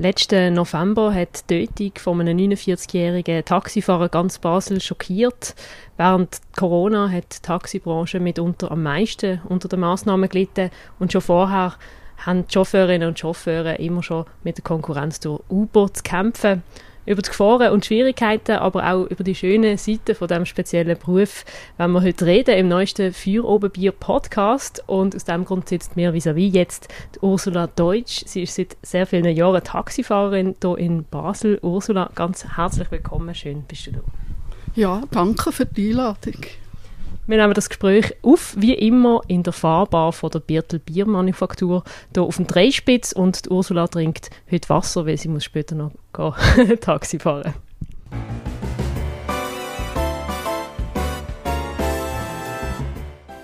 Letzten November hat die Tötung von einem 49-jährigen Taxifahrer ganz Basel schockiert. Während Corona hat die Taxibranche mitunter am meisten unter den Massnahmen gelitten und schon vorher haben die Chauffeurinnen und Chauffeure immer schon mit der Konkurrenz durch Uber zu kämpfen. Über die Gefahren und Schwierigkeiten, aber auch über die schönen Seiten von diesem speziellen Beruf, wenn wir heute reden im neuesten Feuerobenbier Podcast. Und aus diesem Grund sitzt mir vis-à-vis jetzt die Ursula Deutsch. Sie ist seit sehr vielen Jahren Taxifahrerin hier in Basel. Ursula, ganz herzlich willkommen. Schön, bist du da. Ja, danke für die Einladung. Wir nehmen das Gespräch auf, wie immer, in der Fahrbar von der Birtel Biermanufaktur, hier auf dem Dreispitz. Und die Ursula trinkt heute Wasser, weil sie muss später noch gehen, Taxi fahren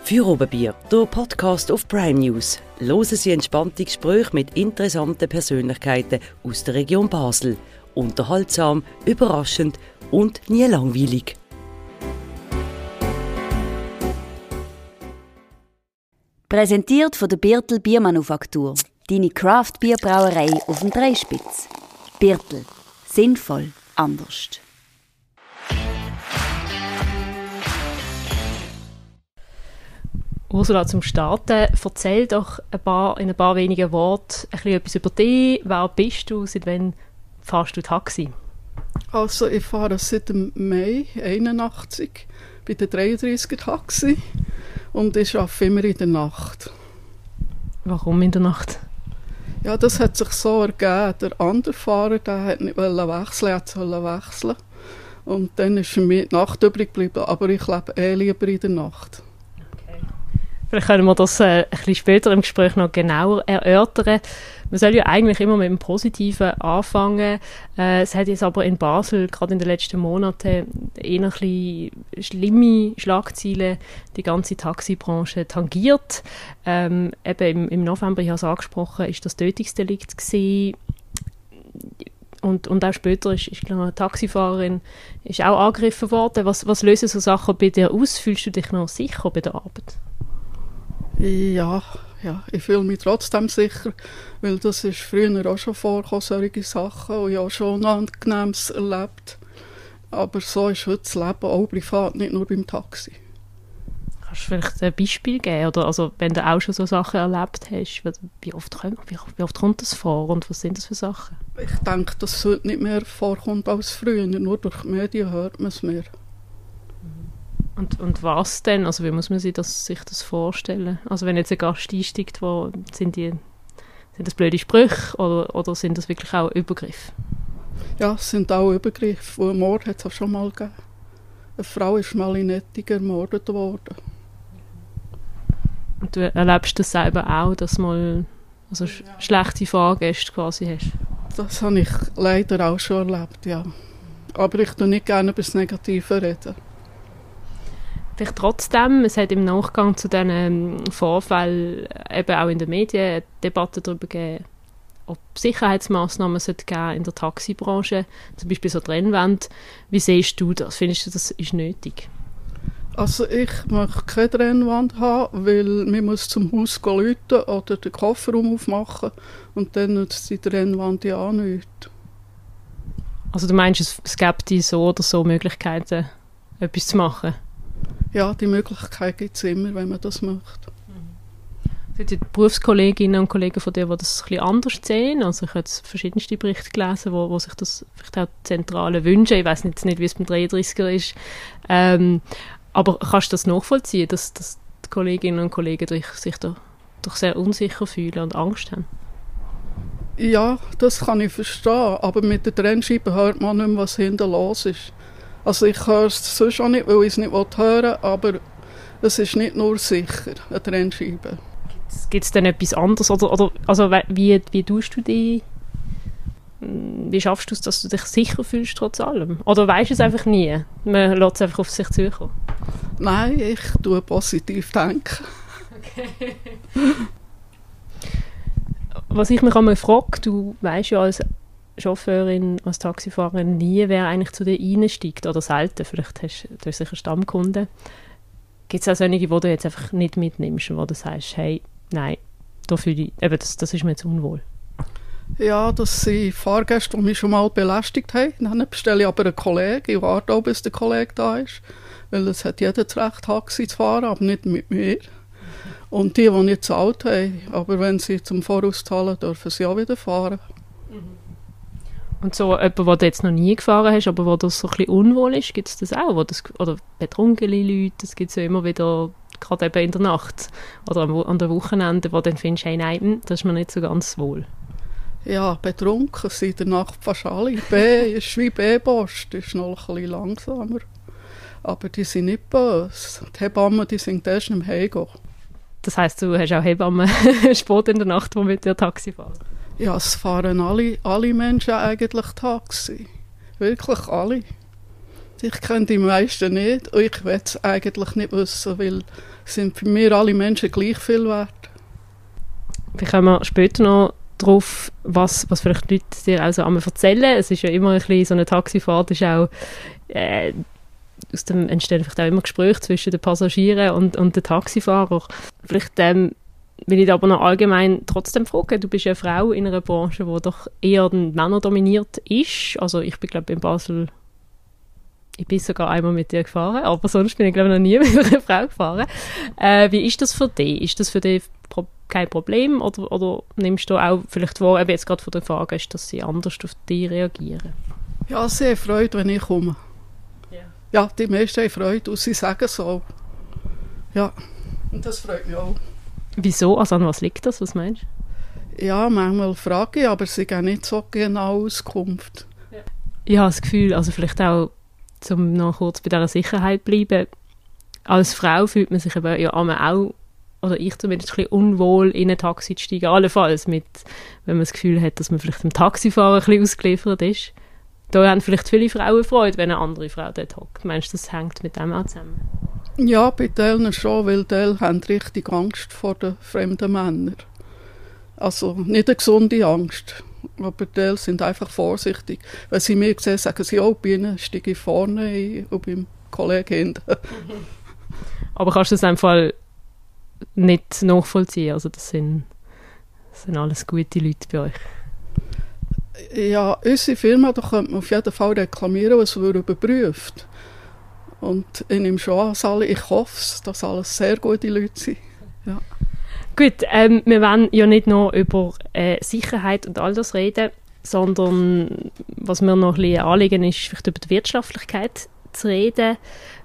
Feuerobenbier, der Podcast auf Prime News. Hören Sie entspannte Gespräche mit interessanten Persönlichkeiten aus der Region Basel. Unterhaltsam, überraschend und nie langweilig. Präsentiert von der Birtel Biermanufaktur. Deine Craft-Bierbrauerei auf dem Dreispitz. Birtel. Sinnvoll. Anders. Ursula, zum Starten, erzähl doch ein paar, in ein paar wenigen Worten ein etwas über dich. Wer bist du? Seit wann fährst du Taxi? Also ich fahre seit dem Mai 81 bei der 33er Taxi und ich arbeite immer in der Nacht. Warum in der Nacht? Ja, das hat sich so ergeben. Der andere Fahrer der hat nicht wechseln, er sollte wechseln. Und dann ist für mich die Nacht übrig geblieben, aber ich lebe eh lieber in der Nacht. Vielleicht können wir das äh, ein bisschen später im Gespräch noch genauer erörtern. Man soll ja eigentlich immer mit dem Positiven anfangen. Äh, es hat jetzt aber in Basel gerade in den letzten Monaten eher ein bisschen schlimme Schlagzeilen die ganze Taxibranche tangiert. Ähm, eben im, im November, ich habe es angesprochen, ist das Tötungsdelikt gewesen. Und, und auch später ist, ist eine Taxifahrerin ist auch angegriffen worden. Was, was lösen so Sachen bei dir aus? Fühlst du dich noch sicher bei der Arbeit? Ja, ja, ich fühle mich trotzdem sicher, weil das ist früher auch schon vorgekommen, solche Sachen, und ich habe schon Unangenehmes erlebt. Aber so ist heute das Leben auch privat, nicht nur beim Taxi. Kannst du vielleicht ein Beispiel geben? Oder also, wenn du auch schon so Sachen erlebt hast, wie oft, wie oft kommt das vor und was sind das für Sachen? Ich denke, dass es heute nicht mehr vorkommt als früher. Nur durch die Medien hört man es mehr. Und, und was denn? Also wie muss man sich das, sich das vorstellen? Also wenn jetzt ein Gast einsteigt, wo sind die sind das blöde Sprüche oder, oder sind das wirklich auch Übergriffe? Ja, es sind auch Übergriffe. Wo Mord hat es auch schon mal gegeben. Eine Frau ist mal in Etting ermordet worden. Und du erlebst das selber auch, dass du mal also sch ja. schlechte Fahrgäste quasi hast? Das habe ich leider auch schon erlebt, ja. Aber ich tue nicht gerne über das Negative reden. Vielleicht trotzdem, es hat im Nachgang zu diesen ähm, Vorfällen eben auch in den Medien eine Debatte darüber gegeben, ob Sicherheitsmaßnahmen geben in der Taxibranche, zum Beispiel so Trennwände. Wie siehst du das? Findest du, das ist nötig? Also ich möchte keine Trennwand haben, weil man muss zum Haus läuten oder den Kofferraum aufmachen und dann nützt die Trennwand ja auch nichts. Also du meinst, es, es gibt so oder so Möglichkeiten, etwas zu machen? Ja, die Möglichkeit gibt es immer, wenn man das möchte. Sind die Berufskolleginnen und Kollegen von dir, die das ein bisschen anders sehen? Also ich habe jetzt verschiedenste Berichte gelesen, wo, wo sich das vielleicht auch zentrale wünschen. Ich weiß jetzt nicht, wie es beim 33er ist. Ähm, aber kannst du das nachvollziehen, dass, dass die Kolleginnen und Kollegen sich da doch sehr unsicher fühlen und Angst haben? Ja, das kann ich verstehen. Aber mit der Trennscheibe hört man nicht mehr, was hinten los ist. Also ich höre es sonst auch nicht, weil ich es nicht hören will, aber es ist nicht nur sicher, eine Trennscheibe. Gibt es denn etwas anderes? Oder, oder, also wie, wie tust du die hm, wie schaffst du es, dass du dich sicher fühlst trotz allem? Oder weißt du es einfach nie? Man lässt es einfach auf sich zukommen. Nein, ich tue positiv denken. Okay. Was ich mich einmal frage, du weißt ja als Chauffeurin, als Taxifahrerin nie, wer eigentlich zu dir reinsteigt oder selten. Vielleicht hast du sicher Stammkunden. Gibt es auch solche, die du jetzt einfach nicht mitnimmst und wo du sagst, hey, nein, da fühle ich, eben, das, das ist mir jetzt unwohl? Ja, das sind Fahrgäste, die mich schon mal belästigt haben. Dann bestelle ich aber einen Kollegen. Ich warte auch, bis der Kollege da ist. Weil es hat jeder das Recht, Taxi zu fahren, aber nicht mit mir. Und die, die nicht zahlt haben, aber wenn sie zum Voraus zahlen, dürfen sie auch wieder fahren. Und so jemand, den du jetzt noch nie gefahren hast, aber wo das so ein bisschen unwohl ist, gibt es das auch? Wo das, oder betrunkene Leute, das gibt es ja immer wieder, gerade eben in der Nacht oder am, an der Wochenende, wo du dann findest, hey, nein, hm, das ist mir nicht so ganz wohl. Ja, betrunken sind in der Nacht fast alle. B ist wie B-Post, ist noch ein bisschen langsamer. Aber die sind nicht böse. Die Hebammen, die sind erst im Heimgehen. Das heisst, du hast auch Hebammen spät in der Nacht, die mit dir Taxi fahren? Ja, es fahren alle, alle Menschen eigentlich Taxi. Wirklich alle. Ich kenne die meisten nicht und ich will es eigentlich nicht wissen, weil sind für mich alle Menschen gleich viel wert. Wir kommen später noch darauf, was, was vielleicht die Leute dir also einmal erzählen. Es ist ja immer ein bisschen, so eine Taxifahrt ist auch, äh, aus dem entstehen vielleicht auch immer Gespräche zwischen den Passagieren und, und den Taxifahrern. Vielleicht ähm, will ich aber noch allgemein trotzdem fragen, du bist ja eine Frau in einer Branche, die doch eher männerdominiert ist. Also ich bin glaube in Basel ich bin sogar einmal mit dir gefahren, aber sonst bin ich glaube noch nie mit einer Frau gefahren. Äh, wie ist das für dich? Ist das für dich pro kein Problem oder, oder nimmst du auch vielleicht wahr, eben jetzt gerade von der Frage ist, dass sie anders auf dich reagieren? Ja, sehr Freude, wenn ich komme. Ja, ja die meisten haben Freude und sie sagen so. Ja, und das freut mich auch. Wieso? Also an was liegt das? Was meinst du? Ja, manchmal frage ich, aber sie geben nicht so genau Auskunft. Ja. Ich habe das Gefühl, also vielleicht auch um noch kurz bei dieser Sicherheit zu bleiben, als Frau fühlt man sich eben ja auch, oder ich zumindest, ein bisschen unwohl, in ein Taxi zu steigen. Allenfalls, mit, wenn man das Gefühl hat, dass man vielleicht dem Taxifahrer ein bisschen ausgeliefert ist. Da haben vielleicht viele Frauen Freude, wenn eine andere Frau dort hockt. Meinst du, das hängt mit dem auch zusammen? Ja, bei denen schon, weil die haben richtig Angst vor den fremden Männern. Also nicht eine gesunde Angst. Aber die sind einfach vorsichtig. Wenn sie mir sehen, sagen sie, oh, bei ihnen steige ich vorne ein und beim Kollegen hinten. Aber kannst du das einfach nicht nachvollziehen? Also das sind, das sind alles gute Leute bei euch. Ja, unsere Firma, da könnte man auf jeden Fall reklamieren, was wir überprüft. Und ich nehme schon an, ich hoffe, dass alles sehr gute Leute sind. Ja. Gut, ähm, wir wollen ja nicht nur über äh, Sicherheit und all das reden, sondern was mir noch ein bisschen anliegen ist, vielleicht über die Wirtschaftlichkeit zu reden.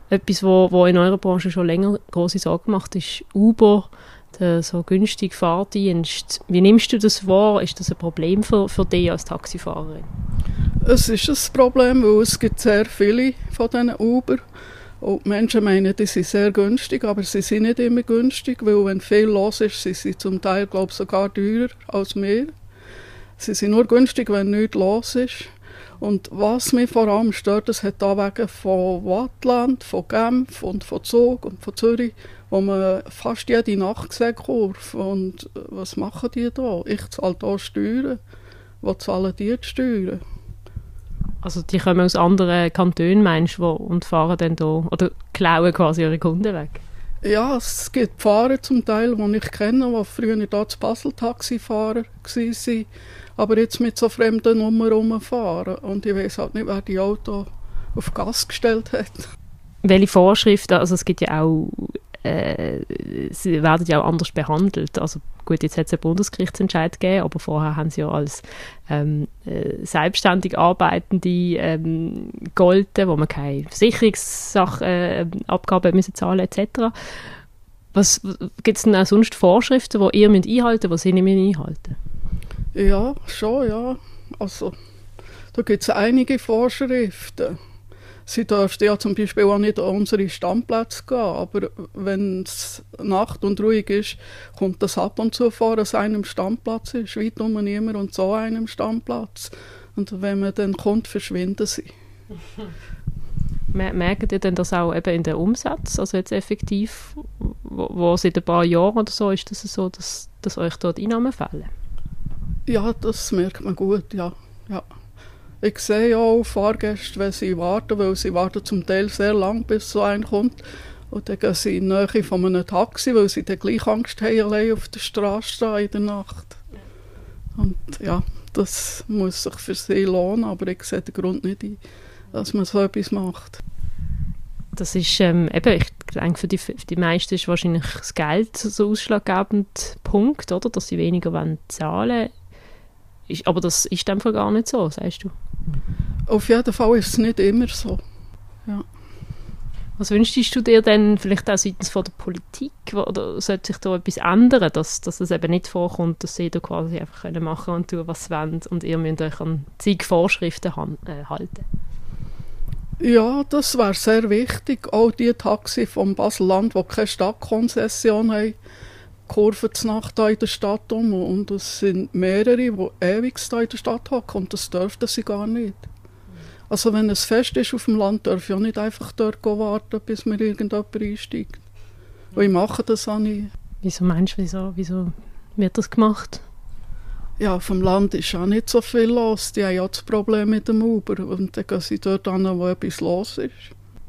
Etwas, wo, wo in eurer Branche schon länger große Sorgen macht, ist Uber, der so günstige Fahrdienst. Wie nimmst du das wahr? Ist das ein Problem für, für dich als Taxifahrerin? Es ist ein Problem, weil es gibt sehr viele von diesen Uber und die Menschen meinen, die sind sehr günstig, aber sie sind nicht immer günstig, weil wenn viel los ist, sind sie zum Teil, glaube ich, sogar teurer als wir. Sie sind nur günstig, wenn nichts los ist. Und was mich vor allem stört, das hat da wegen von Wattland, von Genf und von Zug und von Zürich, wo man fast jede Nacht Kurve. Und äh, was machen die da? Ich zahle da Steuern. Wo zahlen die die Steuern? Also die kommen aus anderen Kantonen, meinst du, und fahren dann da, oder klauen quasi ihre Kunden weg? Ja, es gibt Fahrer zum Teil, die ich kenne, die früher hier zu Basel Taxifahrer waren, aber jetzt mit so fremden Nummern rumfahren. Und ich weiß halt nicht, wer die Auto auf Gas gestellt hat. Welche Vorschriften, also es gibt ja auch äh, sie werden ja auch anders behandelt. Also gut, jetzt hat es einen Bundesgerichtsentscheid gegeben, aber vorher haben sie ja als ähm, äh, selbstständig Arbeitende ähm, golden, wo man keine Versicherungsabgaben äh, müssen zahlen etc. Was gibt es denn auch sonst Vorschriften, die ihr einhalten müsst, die sie nicht einhalten? Ja, schon, ja. Also da gibt es einige Vorschriften. Sie dürfte ja zum Beispiel auch nicht an unsere Standplätze gehen, aber wenn es Nacht und ruhig ist, kommt das ab und zu vor, dass einem Standplatz ist, weit um niemand und so einem Standplatz. Und wenn man dann kommt, verschwinden sie. Merkt ihr denn das auch eben in den Umsatz, also jetzt effektiv, wo, wo seit ein paar Jahren oder so, ist das so, dass, dass euch dort Einnahmen fällen? Ja, das merkt man gut, ja. ja. Ich sehe auch Fahrgäste, wenn sie warten, weil sie warten zum Teil sehr lang, bis so ein kommt. Und dann gehen sie in die Nähe von einem Taxi, weil sie dann gleich Angst haben, allein auf der Straße in der Nacht. Und ja, das muss sich für sie lohnen, aber ich sehe den Grund nicht ein, dass man so etwas macht. Das ist ähm, eben, ich denke, für die, für die meisten ist wahrscheinlich das Geld so ausschlaggebende Punkt, oder? Dass sie weniger wollen zahlen ist, Aber das ist einfach gar nicht so, sagst du? Auf jeden Fall ist es nicht immer so. Ja. Was wünschst du dir denn vielleicht auch seitens von der Politik? Oder sollte sich da etwas ändern, dass, dass es eben nicht vorkommt, dass sie da quasi einfach können machen und tun, was sie wollen und ihr müsst euch an zig Vorschriften äh, halten? Ja, das wäre sehr wichtig. Auch die Taxi vom Basel-Land, die keine Stadtkonzession haben, kurven zur Nacht in der Stadt um. Und es sind mehrere, die ewig in der Stadt hocken und das dürften sie gar nicht. Also wenn es fest ist auf dem Land, darf ich auch nicht einfach dort warten, bis mir irgendjemand einsteigt. Und ich mache das auch nicht. Wieso meinst du, wieso, wieso wird das gemacht? ja, vom Land ist auch nicht so viel los. Die haben ja das Problem mit dem Uber. Und dann gehen sie dort an, wo etwas los ist.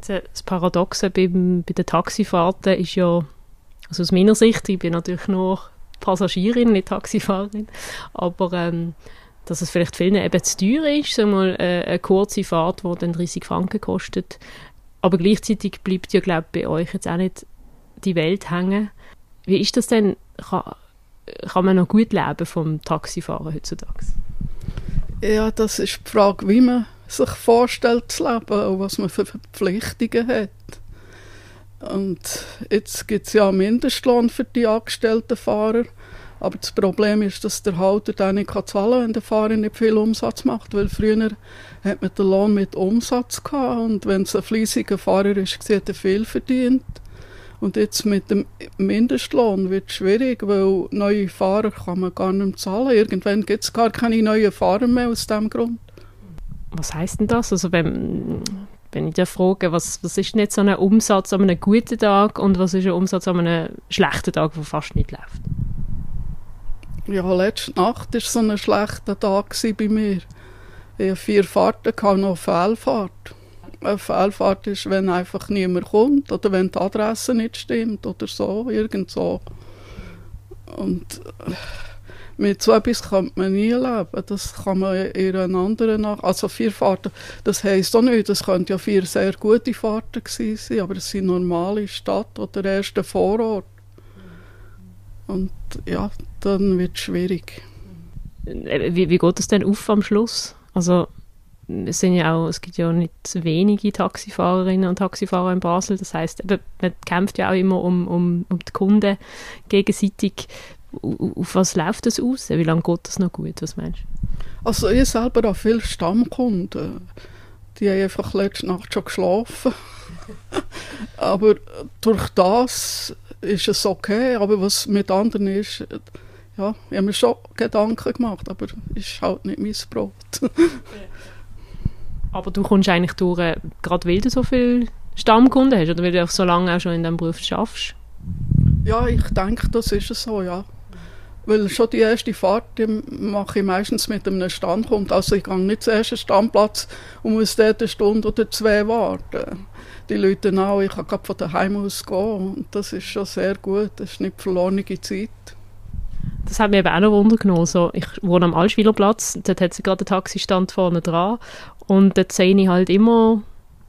Das Paradoxe beim, bei den Taxifahrten ist ja, also aus meiner Sicht, ich bin natürlich nur Passagierin, nicht Taxifahrerin, aber ähm, dass es vielleicht vielen eben zu teuer ist, so mal äh, eine kurze Fahrt, die dann 30 Franken kostet. Aber gleichzeitig bleibt ja, glaube ich, bei euch jetzt auch nicht die Welt hängen. Wie ist das denn? Kann, kann man noch gut leben vom Taxifahren heutzutage? Ja, das ist die Frage, wie man sich vorstellt zu leben und was man für Verpflichtungen hat. Und jetzt gibt es ja einen Mindestlohn für die angestellten Fahrer. Aber das Problem ist, dass der Halter den nicht zahlen kann, wenn der Fahrer nicht viel Umsatz macht. Weil früher hat man den Lohn mit Umsatz gehabt. Und wenn es ein fleissiger Fahrer ist, hat er viel verdient. Und jetzt mit dem Mindestlohn wird es schwierig, weil neue Fahrer kann man gar nicht mehr zahlen. Irgendwann gibt es gar keine neuen Fahrer mehr aus diesem Grund. Was heißt denn das? Also wenn, wenn ich dir frage, was, was ist nicht so ein Umsatz an einem guten Tag und was ist ein Umsatz an einem schlechten Tag, der fast nicht läuft? Ja, letzte Nacht war so ein schlechter Tag bei mir. Ich hatte vier Fahrten, noch eine Fehlfahrt eine Fehlfahrt ist, wenn einfach niemand kommt oder wenn die Adresse nicht stimmt oder so, irgend so. Und äh, mit so etwas kann man nie leben. Das kann man in einer anderen nach. Also vier Fahrten, das heisst auch nicht, das könnten ja vier sehr gute Fahrten gewesen sein, aber es sind normale Stadt oder erste Vorort. Und ja, dann wird es schwierig. Wie, wie geht es denn auf am Schluss? Also es sind ja auch, es gibt ja nicht wenige Taxifahrerinnen und Taxifahrer in Basel. Das heißt, man kämpft ja auch immer um, um, um die Kunden gegenseitig. Auf was läuft das aus? Wie lange geht das noch gut? Was meinst du? Also ich selber habe viele Stammkunden. Die haben einfach letzte Nacht schon geschlafen. aber durch das ist es okay. Aber was mit anderen ist, ja, ich habe mir schon Gedanken gemacht, aber es ist halt nicht mein Brot. Aber du kommst eigentlich durch, äh, gerade weil du so viele Stammkunden hast oder weil du auch so lange auch schon in diesem Beruf schaffst? Ja, ich denke, das ist es so, ja. Weil schon die erste Fahrt die mache ich meistens mit einem Standkunden. Also ich gehe nicht zum ersten Standplatz und muss dort eine Stunde oder zwei warten. Die Leute auch, ich kann gerade von daheim aus gehen. Und das ist schon sehr gut, das ist nicht verlorene Zeit. Das hat mich eben auch noch Wunder genommen. So, ich wohne am Altschwilerplatz, dort hat sie gerade einen Taxistand vorne dran und dort sehe ich halt immer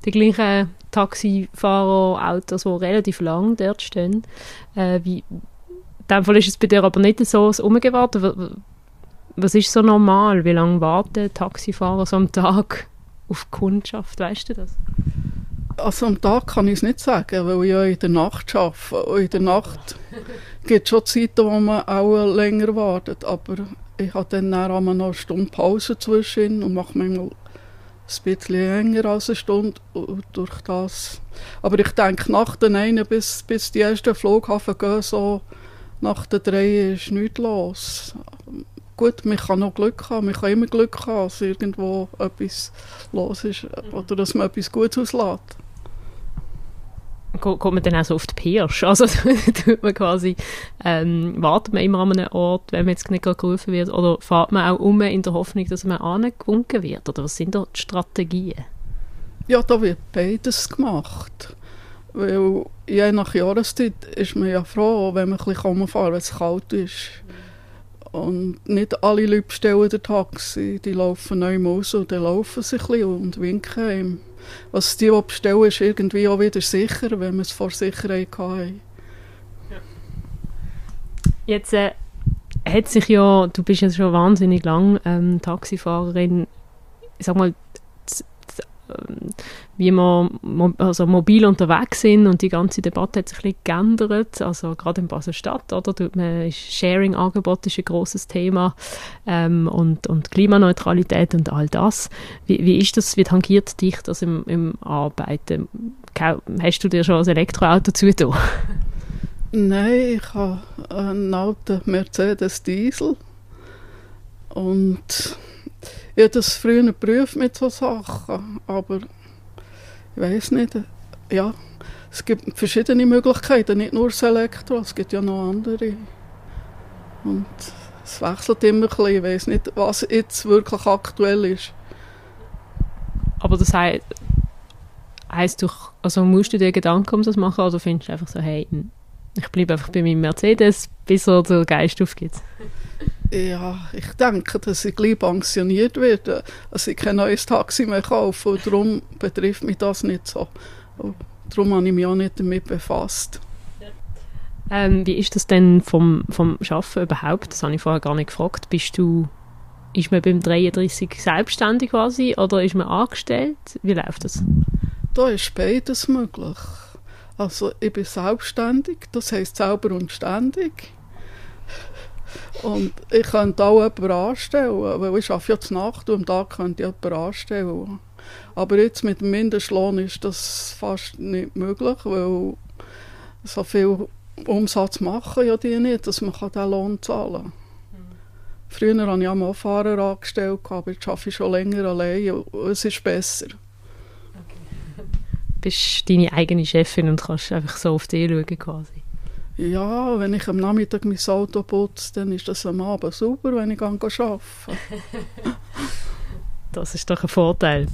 die gleichen Taxifahrer, Autos, die relativ lang dort stehen. Äh, wie, in dem Fall ist es bei dir aber nicht so Umgewartet. Was ist so normal? Wie lange warten Taxifahrer so am Tag auf Kundschaft? Weißt du das? Also am Tag kann ich es nicht sagen, weil ich ja in der Nacht arbeite. Und in der Nacht gibt es schon Zeiten, wo man auch länger wartet. Aber ich habe dann auch noch eine Stunde Pause zwischen und mache manchmal ein bisschen länger als eine Stunde durch das. Aber ich denke, nach den einen bis, bis die ersten Flughafen gehen, so nach den drei ist nichts los. Gut, man kann noch Glück haben, man kann immer Glück haben, dass irgendwo etwas los ist oder dass man etwas Gutes auslässt kommt man dann auch so auf die Pirsch. Also tut man quasi, ähm, wartet man immer an einem Ort, wenn man jetzt nicht gerufen wird, oder fährt man auch um in der Hoffnung, dass man angewunken wird? Oder was sind da die Strategien? Ja, da wird beides gemacht. Weil je nach Jahreszeit ist man ja froh, wenn man ein bisschen rumfahren wenn es kalt ist. Und nicht alle Leute bestellen den Taxi, die laufen neu raus und dann laufen sie ein bisschen und winken ihm. Was die, die bestellen, ist irgendwie auch wieder sicher, wenn man es vor Sicherheit hatte. Jetzt äh, hat sich ja, du bist ja schon wahnsinnig lang ähm, Taxifahrerin, sag mal, wie wir also mobil unterwegs sind und die ganze Debatte hat sich ein bisschen geändert, also gerade in Basel-Stadt, oder? Sharing-Angebot ist ein großes Thema ähm, und, und Klimaneutralität und all das. Wie, wie ist das, wie tangiert dich das im, im Arbeiten? Hast du dir schon ein Elektroauto zugetan? Nein, ich habe einen alten Mercedes Diesel und ich habe das früher geprüft mit so Sachen, aber ich weiß nicht, ja, es gibt verschiedene Möglichkeiten, nicht nur das Elektro, es gibt ja noch andere. Und es wechselt immer ein bisschen, ich weiß nicht, was jetzt wirklich aktuell ist. Aber das heißt, heisst du, also musst du dir Gedanken um das machen oder findest du einfach so, hey, ich bleibe einfach bei meinem Mercedes, bis er den Geist aufgibt? Ja, ich denke, dass ich gleich pensioniert werde, dass ich kein neues Taxi mehr kaufe und darum betrifft mich das nicht so. Und darum habe ich mich auch nicht damit befasst. Ähm, wie ist das denn vom, vom Arbeiten überhaupt? Das habe ich vorher gar nicht gefragt. Bist du, ist man beim 33 selbstständig quasi oder ist man angestellt? Wie läuft das? Da ist beides möglich. Also ich bin selbstständig, das heisst selber und ständig. Und ich könnte auch jemanden anstellen, weil ich arbeite ja zur Nacht und am Tag könnte ich jemanden anstellen. Aber jetzt mit dem Mindestlohn ist das fast nicht möglich, weil so viel Umsatz machen ja die nicht, dass man diesen Lohn zahlen kann. Früher habe ich auch mal Fahrer angestellt, aber jetzt arbeite ich schon länger allein und es ist besser. Okay. Bist deine eigene Chefin und kannst einfach so auf dich schauen quasi? Ja, wenn ich am Nachmittag mein Auto putze, dann ist das am Abend super, wenn ich arbeite. das ist doch ein Vorteil.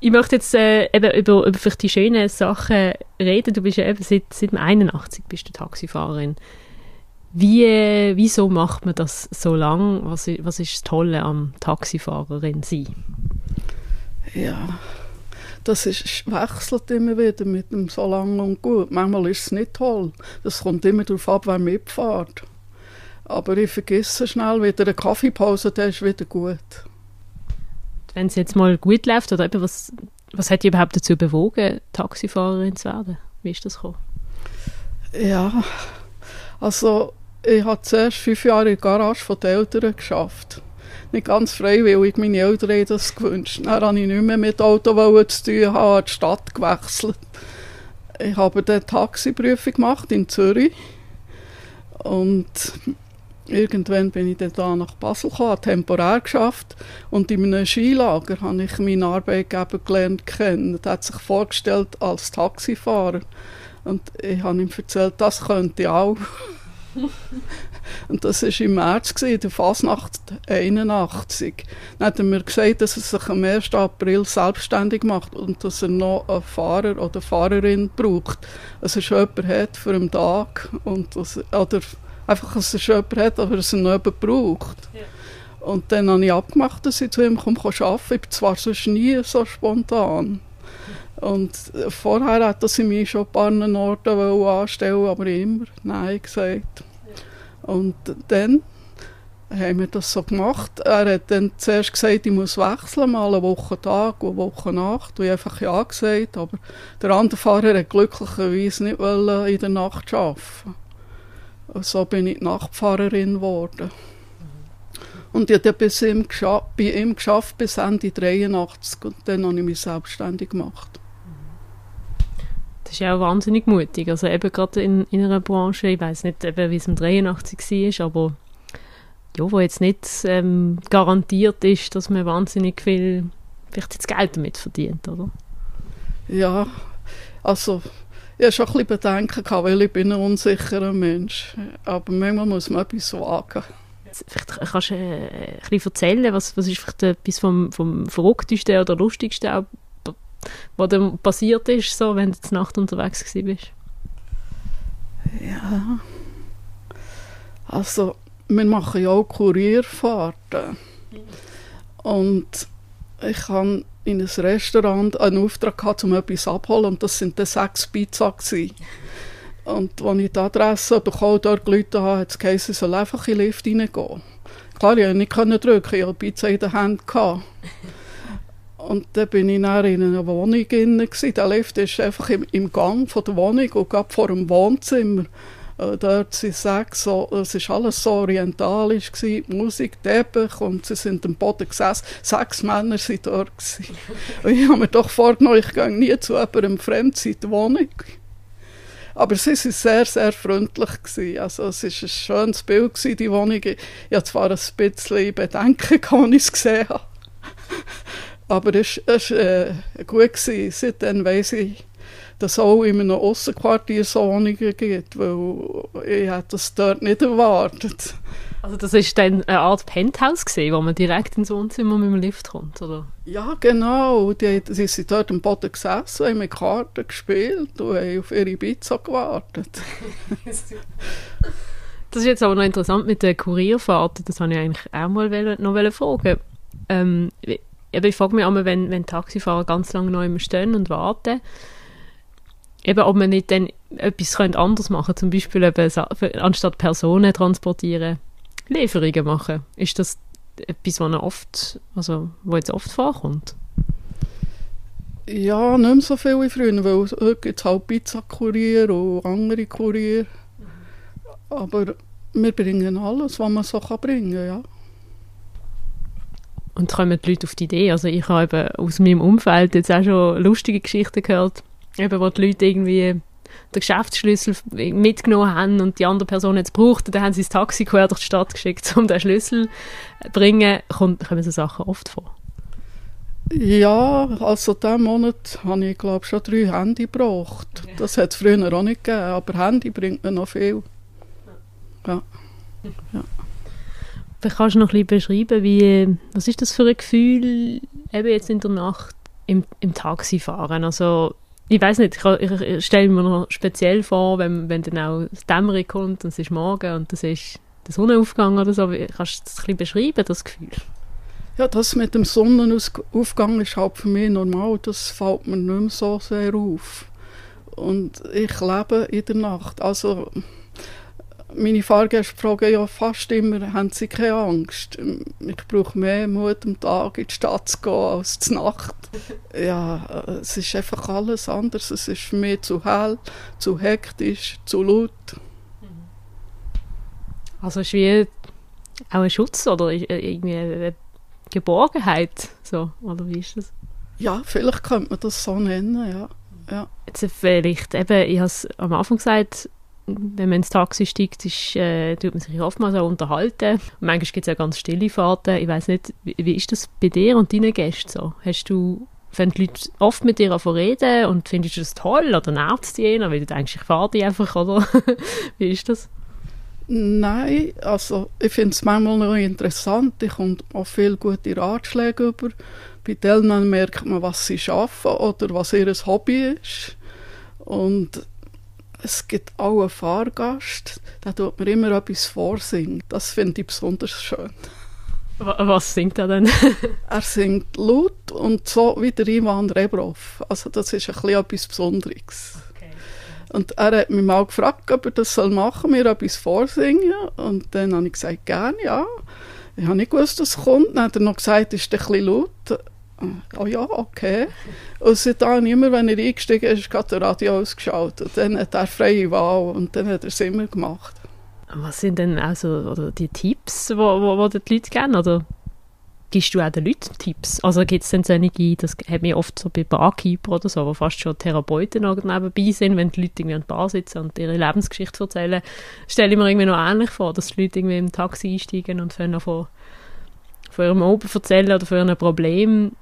Ich möchte jetzt äh, eben über, über die schönen Sachen reden. Du bist ja eben seit, seit 81 bist du Taxifahrerin. Wie, äh, wieso macht man das so lang? Was, was ist das Tolle am Taxifahrerin sein? Ja, das ist, wechselt immer wieder mit dem so lang und gut. Manchmal ist es nicht toll. Das kommt immer darauf ab, wer mitfährt. Aber ich vergesse schnell wieder eine Kaffeepause, der ist wieder gut. Wenn es jetzt mal gut läuft, oder eben was, was hat dich überhaupt dazu bewogen, Taxifahrerin zu werden? Wie ist das gekommen? Ja, also ich habe zuerst fünf Jahre in der Garage von den Eltern geschafft nicht ganz freiwillig. Meine Eltern haben das gewünscht. Dann habe ich nicht mehr mit Auto zu tun, habe die Stadt gewechselt. Ich habe dann Taxiprüfung gemacht in Zürich und irgendwann bin ich dann da nach Basel gekommen, temporär geschafft und in einem Skilager habe ich meinen Arbeitgeber gelernt kennen. Er hat sich vorgestellt als Taxifahrer und ich habe ihm erzählt, das könnte ich auch. Und das war im März, in der Fasnacht 81. Dann hat er mir gesagt, dass er sich am 1. April selbstständig macht und dass er noch einen Fahrer oder Fahrerin braucht. Dass er schon jemanden hat für einen Tag. Und dass, oder einfach, dass er schon jemanden hat, aber dass er noch jemanden braucht. Ja. Und dann habe ich abgemacht, dass ich zu ihm komme, arbeiten Ich bin zwar sonst nie so spontan. Und vorher hat er sie mich schon ein paar Orten anstellen aber immer Nein gesagt. Und dann haben wir das so gemacht. Er hat dann zuerst gesagt, ich muss wechseln, mal eine Woche Tag und eine Woche Nacht. Und ich einfach ja gesagt, aber der andere Fahrer hat glücklicherweise nicht in der Nacht arbeiten. Und so bin ich Nachtfahrerin geworden. Und ich habe bis ihm bei ihm geschafft bis Ende 83 und dann habe ich mich selbstständig gemacht. Das ist ja auch wahnsinnig mutig. Also eben gerade in, in einer Branche, ich weiß nicht, wie es im 83 war, aber ja, wo jetzt nicht ähm, garantiert ist, dass man wahnsinnig viel vielleicht jetzt Geld damit verdient, oder? Ja, also ich hatte schon ein bisschen Bedenken, gehabt, weil ich bin ein unsicherer Mensch. Aber manchmal muss man etwas wagen. Vielleicht kannst du äh, ein bisschen erzählen, was, was ist vielleicht etwas vom, vom Verrücktesten oder Lustigsten auch was dann passiert ist, so, wenn du zur Nacht unterwegs bist? Ja. Also, wir machen ja auch Kurierfahrten. Und ich habe in ein Restaurant einen Auftrag gehabt, um etwas abzuholen. Und das sind dann sechs Pizza. Gewesen. Und als ich die Adresse bekommen dort gelitten habe, hat es geheißen, ich soll einfach in den Lift reingehen. Klar, ich konnte nicht drücken, ich hatte Pizza in der Hand. Und dann bin ich dann in einer Wohnung drin. Der Lift ist einfach im, im Gang von der Wohnung und gerade vor dem Wohnzimmer. Äh, dort sind sechs, so, es war alles so orientalisch, gewesen, Musik, Teppich und sie sind am Boden gesessen. Sechs Männer waren dort. Gewesen. Und ich habe mir doch vorgenommen, ich gehe nie zu jemandem fremd in die Wohnung. Aber sie waren sehr, sehr freundlich. Gewesen. Also es war ein schönes Bild, gewesen, die Wohnung. Ich hatte zwar ein bisschen Bedenken, als ich es gesehen habe. Aber es war äh, gut. Gewesen. Seitdem weiss ich, dass es auch in einem Aussenquartier so Wohnungen gibt, weil ich hätte das dort nicht erwartet. Also das ist dann eine Art Penthouse gesehen, wo man direkt ins Wohnzimmer mit dem Lift kommt, oder? Ja, genau. Die, die sind dort am Boden gesessen, haben mit Karten gespielt und haben auf ihre Pizza gewartet. das ist jetzt aber noch interessant mit den Kurierfahrten. Das wollte ich eigentlich auch mal noch fragen. Ähm, eben, ich frage mich immer, wenn, wenn Taxifahrer ganz lange noch immer stehen und warten, eben, ob man nicht dann etwas anders machen könnte, zum Beispiel eben, anstatt Personen transportieren, Lieferungen machen. Ist das etwas, was oft, also, wo jetzt oft vorkommt? Ja, nicht mehr so viel wie früher, weil heute gibt es halt Pizza-Kurier und andere Kurier. Aber wir bringen alles, was man so kann bringen kann, ja. Und kommen die Leute auf die Idee? Also ich habe aus meinem Umfeld jetzt auch schon lustige Geschichten gehört, eben, wo die Leute irgendwie den Geschäftsschlüssel mitgenommen haben und die andere Person jetzt braucht, dann haben sie das Taxi quer durch die Stadt geschickt, um den Schlüssel zu bringen. Kommen, kommen so Sachen oft vor? Ja, also diesen Monat habe ich glaube schon drei Handy gebraucht. Das hat es früher auch nicht gegeben, aber Handy bringt mir noch viel. Ja. ja. Kannst du noch ein bisschen beschreiben, wie, was ist das für ein Gefühl, eben jetzt in der Nacht im, im Taxi fahren? Also, ich weiß nicht, ich, ich stelle mir noch speziell vor, wenn, wenn dann auch das Dämmerung kommt und es ist morgen und es ist der Sonnenaufgang oder so. Kannst du das ein bisschen beschreiben, das Gefühl? Ja, das mit dem Sonnenaufgang ist halt für mich normal. Das fällt mir nicht mehr so sehr auf. Und ich lebe in der Nacht. Also meine Fahrgäste fragen ja fast immer, haben sie keine Angst? Ich brauche mehr Mut, am Tag in die Stadt zu gehen als zur Nacht. Ja, es ist einfach alles anders. Es ist für mich zu hell, zu hektisch, zu laut. Also es ist wie auch ein Schutz oder irgendwie eine Geborgenheit, so, oder wie ist das? Ja, vielleicht könnte man das so nennen, ja. ja. Jetzt vielleicht, eben, ich habe es am Anfang gesagt, wenn man ins Taxi steigt, ist, äh, tut man sich oftmals auch unterhalten. Manchmal gibt es ja ganz stille Fahrten. Ich weiß nicht, wie, wie, ist das bei dir und deinen Gästen so? Hast du, wenn die Leute oft mit dir reden und findest du das toll oder nervt die jener, weil du denkst, ich fahre die einfach, oder? wie ist das? Nein, also ich finde es manchmal noch interessant. Ich komme auch viele gute Ratschläge über. Bei denen merkt man, was sie schaffen oder was ihr Hobby ist. Und es gibt auch einen Fahrgast, der tut mir immer etwas vorsingen. Das finde ich besonders schön. Was singt er denn? er singt laut und so wie der Ivan Rebrov. Also das ist ein bisschen etwas Besonderes. Okay. Und er hat mich mal gefragt, ob er das machen soll, mir etwas vorsingen. Und dann habe ich gesagt, gerne, ja. Ich habe nicht gewusst, dass es kommt. Dann hat er noch gesagt, ist ein bisschen laut. Oh ja, okay. Und seitdem, immer wenn er eingestiegen ist, hat der Radio ausgeschaltet. Dann hat er freie Wahl und dann hat er es immer gemacht. Was sind denn also die Tipps, die wo, wo, wo die Leute geben? Oder gibst du auch den Leuten Tipps? Also gibt es denn solche, das hat mir oft so bei Barkeeper oder so, wo fast schon Therapeuten nebenbei sind, wenn die Leute irgendwie an der Bar sitzen und ihre Lebensgeschichte erzählen, stelle ich mir irgendwie noch ähnlich vor, dass die Leute irgendwie im Taxi einsteigen und von, von ihrem Oben erzählen oder von ihrem Problem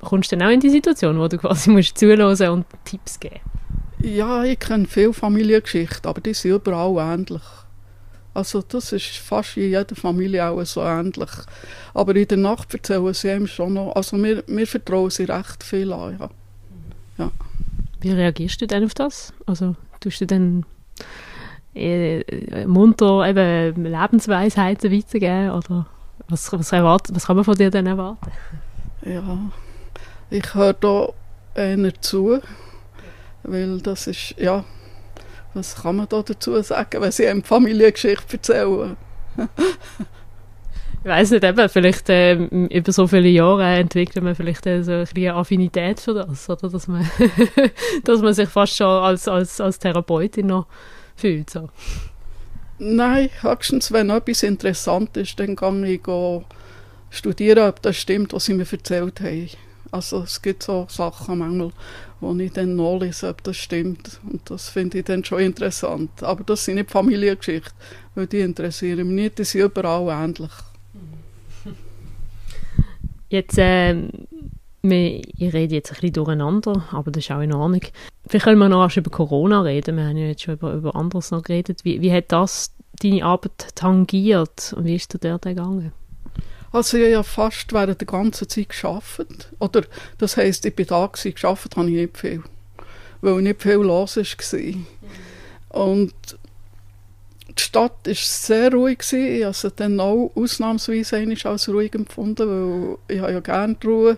kommst du dann auch in die Situation, wo du quasi musst zuhören und Tipps geben Ja, ich kenne viele Familiengeschichten, aber die sind überall ähnlich. Also das ist fast in jeder Familie auch so ähnlich. Aber in der Nacht erzählen sie einem schon noch, also wir, wir vertrauen sie recht viel an, ja. ja. Wie reagierst du denn auf das? Also tust du dann äh, munter eben Lebensweisheiten weitergeben? Oder was, was, erwart, was kann man von dir denn erwarten? Ja, ich höre da einer zu, weil das ist, ja, was kann man da dazu sagen, wenn sie eine Familiengeschichte erzählen? ich weiß nicht, eben, vielleicht äh, über so viele Jahre entwickelt man vielleicht äh, so ein eine Affinität für das, oder? Dass man, dass man sich fast schon als, als, als Therapeutin noch fühlt. So. Nein, höchstens, wenn etwas interessant ist, dann kann ich studieren, ob das stimmt, was sie mir erzählt haben. Also es gibt so Sachen manchmal, wo ich dann nachlese, ob das stimmt. Und das finde ich dann schon interessant. Aber das sind nicht Familiengeschichten, weil die interessieren mich nicht, die sind überall ähnlich. Jetzt, äh, wir, ich rede jetzt ein bisschen durcheinander, aber das ist auch in Ordnung. Vielleicht können wir noch über Corona reden. Wir haben ja jetzt schon über, über anderes noch geredet. Wie, wie hat das deine Arbeit tangiert und wie ist dir dort gegangen? Also ich habe ja fast während der ganzen Zeit geschafft. Oder das heisst, ich bin da gewesen, geschafft habe ich nicht viel. Weil nicht viel los war. Und die Stadt war sehr ruhig. Gewesen. Ich habe sie dann auch ausnahmsweise als ruhig empfunden, weil ich habe ja gerne Ruhe.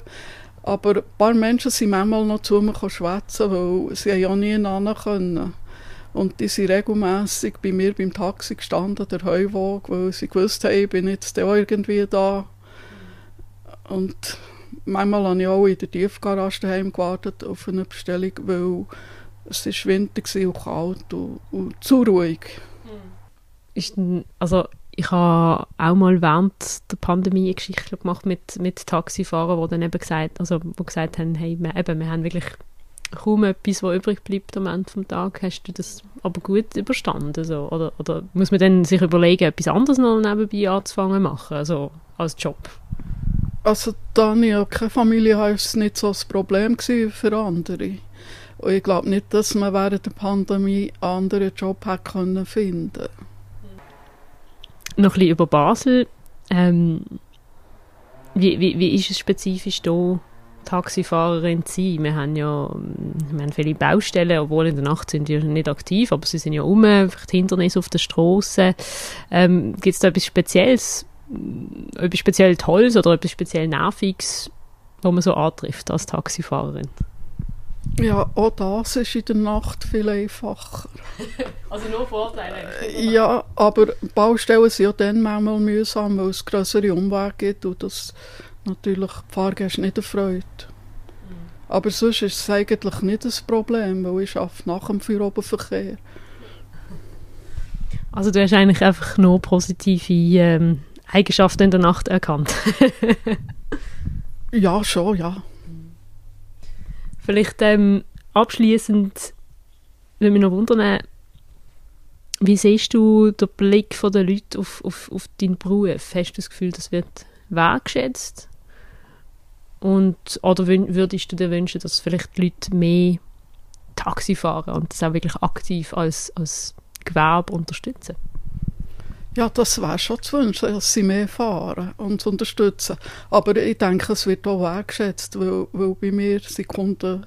Aber ein paar Menschen sind manchmal noch zu mir schwätzen, weil sie ja nie nahe können. Und die sind regelmässig bei mir beim Taxi gestanden, der Heuwagen, weil sie gewusst haben, ich bin jetzt auch irgendwie da. Und manchmal habe ich auch in der Tiefgarage daheim gewartet auf eine Bestellung, weil es ist Winter und kalt und, und zu ruhig. Ist, also ich habe auch mal während der Pandemie eine Geschichte gemacht mit, mit Taxifahrern, die dann eben gesagt, also, wo gesagt haben, hey, wir, eben, wir haben wirklich kaum etwas, was übrig bleibt am Ende des Tages. Hast du das aber gut überstanden? So? Oder, oder muss man dann sich überlegen, etwas anderes noch nebenbei anzufangen zu machen, also als Job? Also da ich keine Familie habe, war es nicht so ein Problem für andere. Und ich glaube nicht, dass man während der Pandemie einen anderen Job hätte finden können. Noch ein bisschen über Basel. Ähm, wie, wie, wie ist es spezifisch hier, Taxifahrerin zu sein? Wir haben ja wir haben viele Baustellen, obwohl in der Nacht sind die nicht aktiv, aber sie sind ja um, vielleicht Hindernisse auf der Straße. Ähm, Gibt es da etwas Spezielles, etwas speziell Tolles oder etwas speziell Nerviges, was man so antrifft als Taxifahrerin? Ja, auch das ist in der Nacht viel einfacher. also nur Vorteile? Ja, aber Baustellen sind ja dann manchmal mühsam, weil es größere Umwege gibt und das natürlich die Fahrgäste nicht erfreut. Mhm. Aber sonst ist es eigentlich nicht das Problem, weil ich arbeite nach dem Feierabendverkehr. Also du hast eigentlich einfach nur positive ähm, Eigenschaften in der Nacht erkannt? ja, schon, ja. Vielleicht ähm, abschließend, wenn wir noch wundern, wie siehst du den Blick der Leute auf, auf, auf deinen Beruf? Hast du das Gefühl, das wird wertgeschätzt? Und, oder würdest du dir wünschen, dass vielleicht die Leute mehr Taxi fahren und das auch wirklich aktiv als, als Gewerbe unterstützen? Ja, das wäre schon zu wünschen, dass sie mehr fahren und unterstützen. Aber ich denke, es wird auch wertgeschätzt, weil, weil bei mir sind Kunden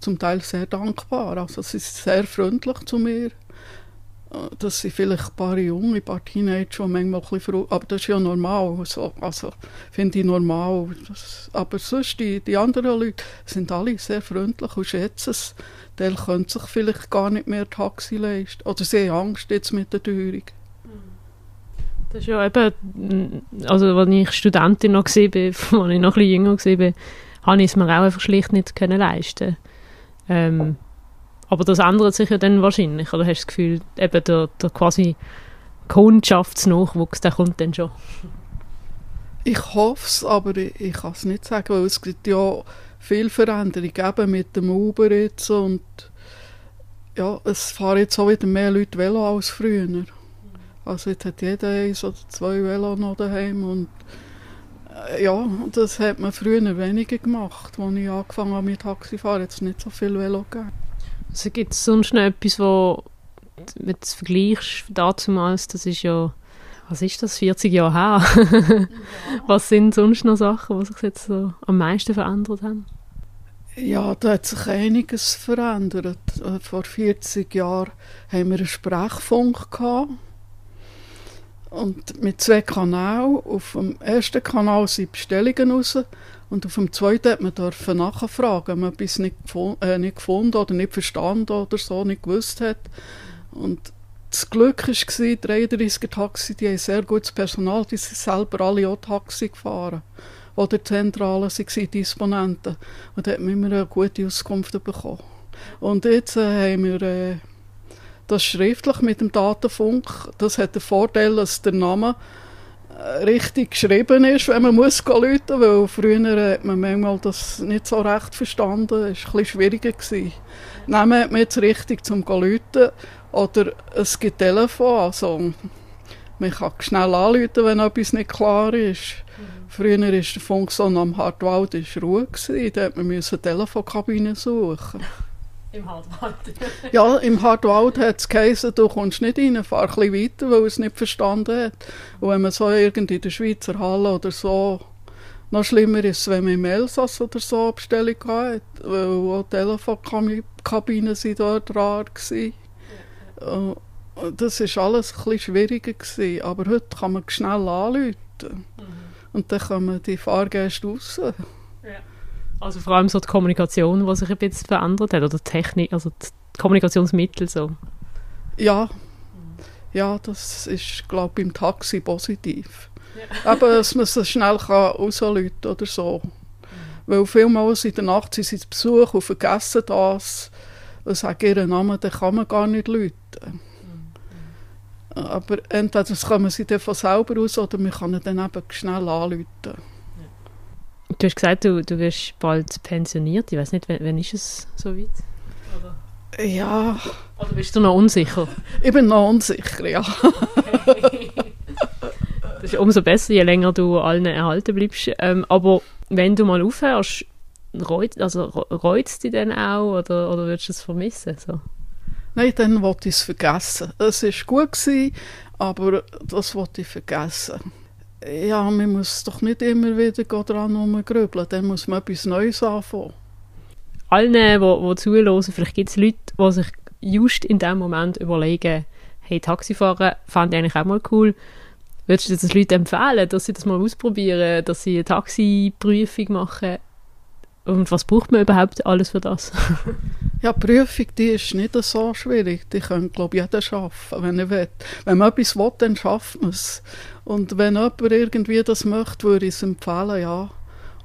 zum Teil sehr dankbar. Also sie sind sehr freundlich zu mir. Das sind vielleicht ein paar Junge, ein paar Teenager, die manchmal ein bisschen aber das ist ja normal. Also, also finde ich normal. Das, aber sonst, die, die anderen Leute sind alle sehr freundlich und schätzen es. Die können sich vielleicht gar nicht mehr Taxi leisten. Oder sie haben Angst jetzt mit der Teuerung. Das ist ja eben, also als ich Studentin noch war, als ich noch ein bisschen jünger war, habe ich es mir auch einfach schlicht nicht können leisten ähm, aber das ändert sich ja dann wahrscheinlich, oder hast du das Gefühl, eben der, der quasi Kundschaftsnachwuchs, der kommt dann schon? Ich hoffe es, aber ich, ich kann es nicht sagen, weil es gibt ja viel Veränderung, eben mit dem Uber jetzt und ja, es fahren jetzt auch wieder mehr Leute Velo als früher. Also jetzt hat jeder eins oder zwei Velo noch daheim und äh, ja, das hat man früher weniger gemacht, als ich angefangen habe mit Taxifahren. Jetzt nicht so viel Velo gegeben. Also gibt es sonst noch etwas, wo wenn du es vergleichst damals, das ist ja, was ist das, 40 Jahre her? was sind sonst noch Sachen, die sich jetzt so am meisten verändert haben? Ja, da hat sich einiges verändert. Äh, vor 40 Jahren haben wir einen Sprechfunk gehabt. Und mit zwei Kanälen. Auf dem ersten Kanal sind Bestellungen raus. Und auf dem zweiten hat man nachfragen, wenn man etwas nicht, äh, nicht gefunden oder nicht verstanden oder so, nicht gewusst hat. Und das Glück war, die 33er Taxi, die haben sehr gutes Personal, die sind selber alle auch Taxi gefahren oder Zentrale waren, Disponenten. Und da hat man immer eine gute Auskunft bekommen. Und jetzt äh, haben wir äh, das schriftlich mit dem Datenfunk. Das hat den Vorteil, dass der Name richtig geschrieben ist, wenn man muss muss, weil früher hat man manchmal das nicht so recht verstanden. Es war ein bisschen schwieriger. Gewesen. Nehmen hat man jetzt richtig zum rufen oder es gibt Telefon, also man kann schnell anrufen, wenn etwas nicht klar ist. Früher war der Funk so am Hartwald Ruhe, gewesen. da musste man eine Telefonkabine suchen. Im Hartwald? ja, im Hartwald hat es geheißen, du kommst nicht rein, fahr ein bisschen weiter, weil es nicht verstanden hat. Und wenn man so irgendwie in der Schweizer Halle oder so, noch schlimmer ist es, wenn man im Elsass oder so eine Bestellung hat, weil auch Telefonkabinen sind dort rar waren. Ja, ja. Das war alles ein bisschen schwieriger, gewesen. aber heute kann man schnell anrufen. Mhm. Und dann kommen die Fahrgäste raus. Also vor allem so die Kommunikation, die sich ein bisschen verändert hat, oder die Technik, also die Kommunikationsmittel so. Ja, ja, das ist, glaube ich, im Taxi positiv. Ja. Aber dass man es schnell rausrufen kann oder so. Mhm. Weil vielmals in der Nacht sind sie zu Besuch und vergessen das und sagen ihren Namen, dann kann man gar nicht rufen. Aber entweder kommen sie dann von selber aus oder wir können dann eben schnell anrufen. Du hast gesagt, du, du wirst bald pensioniert. Ich weiß nicht, wann, ist es so weit? Oder? Ja. Oder bist du noch unsicher? Ich bin noch unsicher, ja. das ist umso besser, je länger du allen erhalten bleibst. Ähm, aber wenn du mal aufhörst, reut, also reut es dich dann auch oder, oder würdest du es vermissen? So? Nein, dann wollte ich es vergessen. Es war gut, gewesen, aber das wollte ich vergessen. Ja, man muss doch nicht immer wieder dran rumgrübeln, dann muss man etwas Neues anfangen. Allen, die, die zuhören, vielleicht gibt es Leute, die sich just in dem Moment überlegen, hey, Taxifahren fand ich eigentlich auch mal cool. Würdest du das Leuten empfehlen, dass sie das mal ausprobieren, dass sie eine Taxiprüfung machen? Und was braucht man überhaupt alles für das? ja, die Prüfung, die ist nicht so schwierig. Die kann, glaube ich, jeder schaffen, wenn er will. Wenn man etwas will, dann schafft man es. Und wenn jemand irgendwie das möchte, würde ich es empfehlen, ja.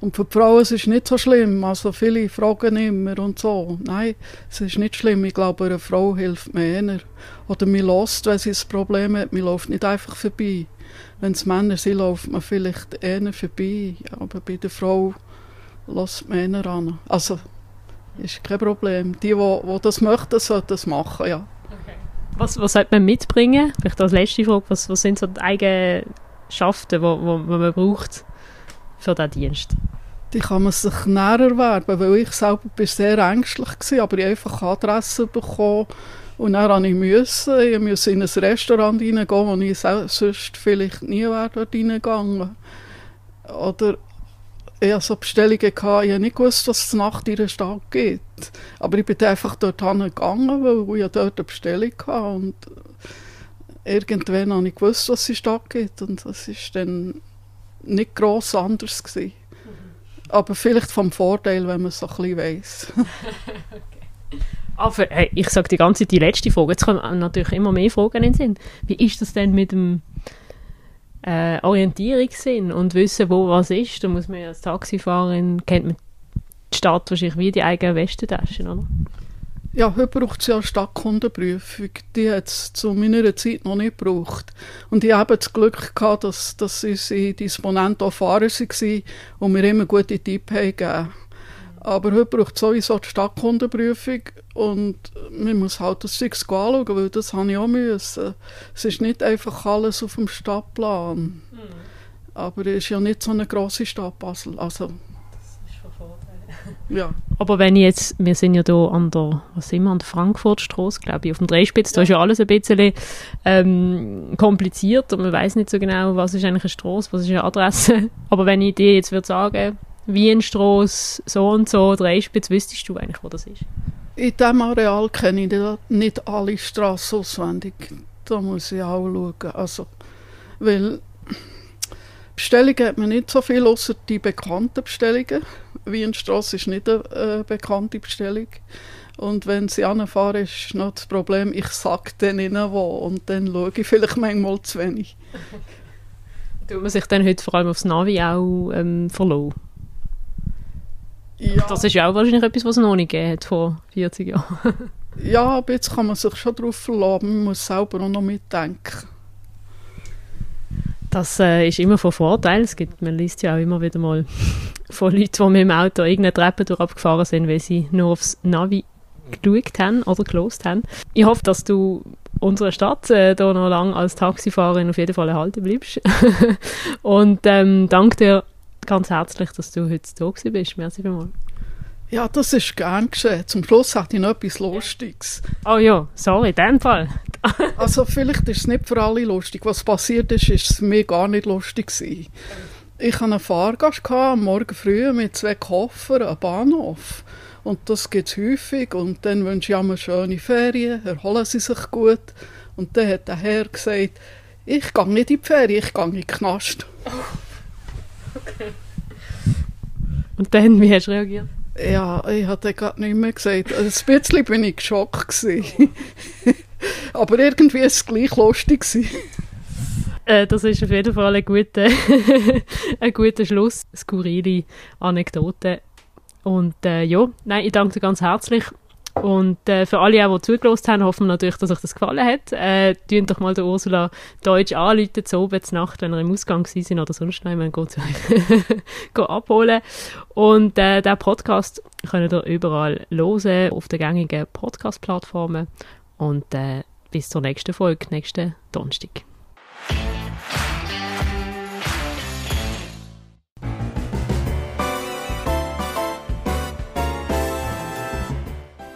Und für die Frauen ist es nicht so schlimm. Also viele fragen immer und so. Nein, es ist nicht schlimm. Ich glaube, eine Frau hilft mir eher. Oder mir lässt, wenn sie ein Problem hat, mir läuft nicht einfach vorbei. Wenn es Männer sind, läuft man vielleicht eher vorbei. Aber bei der Frau lässt Männer an. Also, ist kein Problem. Die, die, das möchten, sollten das machen, ja. Okay. Was, was sollte man mitbringen? Vielleicht als letzte Frage, was, was sind so die Eigenschaften, die, die, die man braucht für diesen Dienst? Die kann man sich näher erwerben, weil ich selber bin sehr ängstlich war, aber ich einfach Adresse bekommen und dann musste ich, ich musste in ein Restaurant reingehen, wo ich sonst vielleicht nie wäre reingegangen. Oder ich hatte so Bestellungen, gehabt, ich habe nicht gewusst, was es Nacht in der Stadt gibt. Aber ich bin einfach dort gegangen, weil ich dort eine Bestellung hatte. Und irgendwann habe ich gewusst, was es in der Stadt gibt. Und das war dann nicht gross anders. Gewesen. Mhm. Aber vielleicht vom Vorteil, wenn man es so ein bisschen weiss. okay. Aber hey, ich sage die ganze Zeit die letzte Frage. Jetzt kommen natürlich immer mehr Fragen in den Sinn. Wie ist das denn mit dem äh, Orientierungssinn und wissen, wo was ist. Da muss man als Taxifahrerin, kennt man die Stadt wahrscheinlich wie die eigene Westentaschen, oder? Ja, heute braucht es ja eine Stadtkundenprüfung. Die hat es zu meiner Zeit noch nicht gebraucht. Und ich habe das Glück gehabt, dass, dass unsere Disponenten auch Fahrer waren und mir immer gute Tipps haben aber heute braucht es sowieso die Stadtkundenprüfung und man muss halt das Zeug anschauen, weil das habe ich auch müssen. Es ist nicht einfach alles auf dem Stadtplan. Mhm. Aber es ist ja nicht so eine grosse Stadt Basel. Also, das ist von Vorteil. Ja. Aber wenn ich jetzt, wir sind ja hier an der, was sind wir, an der Frankfurtstraße, glaube ich, auf dem Dreispitz, ja. da ist ja alles ein bisschen ähm, kompliziert und man weiß nicht so genau, was ist eigentlich eine Straße, was ist eine Adresse. Aber wenn ich dir jetzt würde sagen, Wienstrasse, so und so, Dreispitz, wüsstest du eigentlich, wo das ist? In diesem Areal kenne ich nicht alle Straßen auswendig. Da muss ich auch schauen. Also, weil Bestellungen hat man nicht so viel, außer die bekannten Bestellungen. Wienstrasse ist nicht eine äh, bekannte Bestellung. Und wenn sie anfahren, ist noch das Problem, ich sage dann ihnen wo und dann schaue ich vielleicht manchmal zu wenig. Tut man sich dann heute vor allem aufs Navi auch ähm, verlassen? Ja. Das ist ja auch wahrscheinlich etwas, was es noch nicht gegeben hat vor 40 Jahren. ja, aber jetzt kann man sich schon darauf verlassen, man muss selber auch noch mitdenken. Das äh, ist immer von Vorteil. Es gibt, man liest ja auch immer wieder mal von Leuten, die mit dem Auto irgendeine Treppe durch abgefahren sind, weil sie nur aufs Navi geschaut haben oder gelost haben. Ich hoffe, dass du unserer Stadt äh, da noch lange als Taxifahrerin auf jeden Fall erhalten bleibst. Und ähm, danke dir ganz herzlich, dass du heute da bist. Merci vielmals. Ja, das ist gern geschehen. Zum Schluss hatte ich noch etwas Lustiges. Oh ja, sorry, in dem Fall. also vielleicht ist es nicht für alle lustig. Was passiert ist, ist es mich gar nicht lustig gewesen. Ich hatte einen Fahrgast am Morgen früh mit zwei Koffern am Bahnhof. Und das gibt es häufig. Und dann wünsche ich immer schöne Ferien, erholen sie sich gut. Und dann hat der Herr gesagt, ich gehe nicht in die Ferien, ich gehe in den Knast. Okay. Und dann, wie hast du reagiert? Ja, ich hatte gerade nicht mehr gesagt. Also ein bisschen bin ich geschockt. Aber irgendwie war es gleich lustig. Äh, das ist auf jeden Fall ein guter, ein guter Schluss. Skurrile Anekdote. Und äh, ja, nein, ich danke dir ganz herzlich. Und äh, für alle, die zugelassen haben, hoffen wir natürlich, dass euch das gefallen hat. Äh, doch mal der Ursula Deutsch anrufen, zu oben, zur Nacht, wenn ihr im Ausgang sind oder sonst noch jemanden geht, geht abholen. Und äh, den Podcast könnt ihr überall hören, auf den gängigen Podcast-Plattformen. Und äh, bis zur nächsten Folge, nächsten Donnerstag.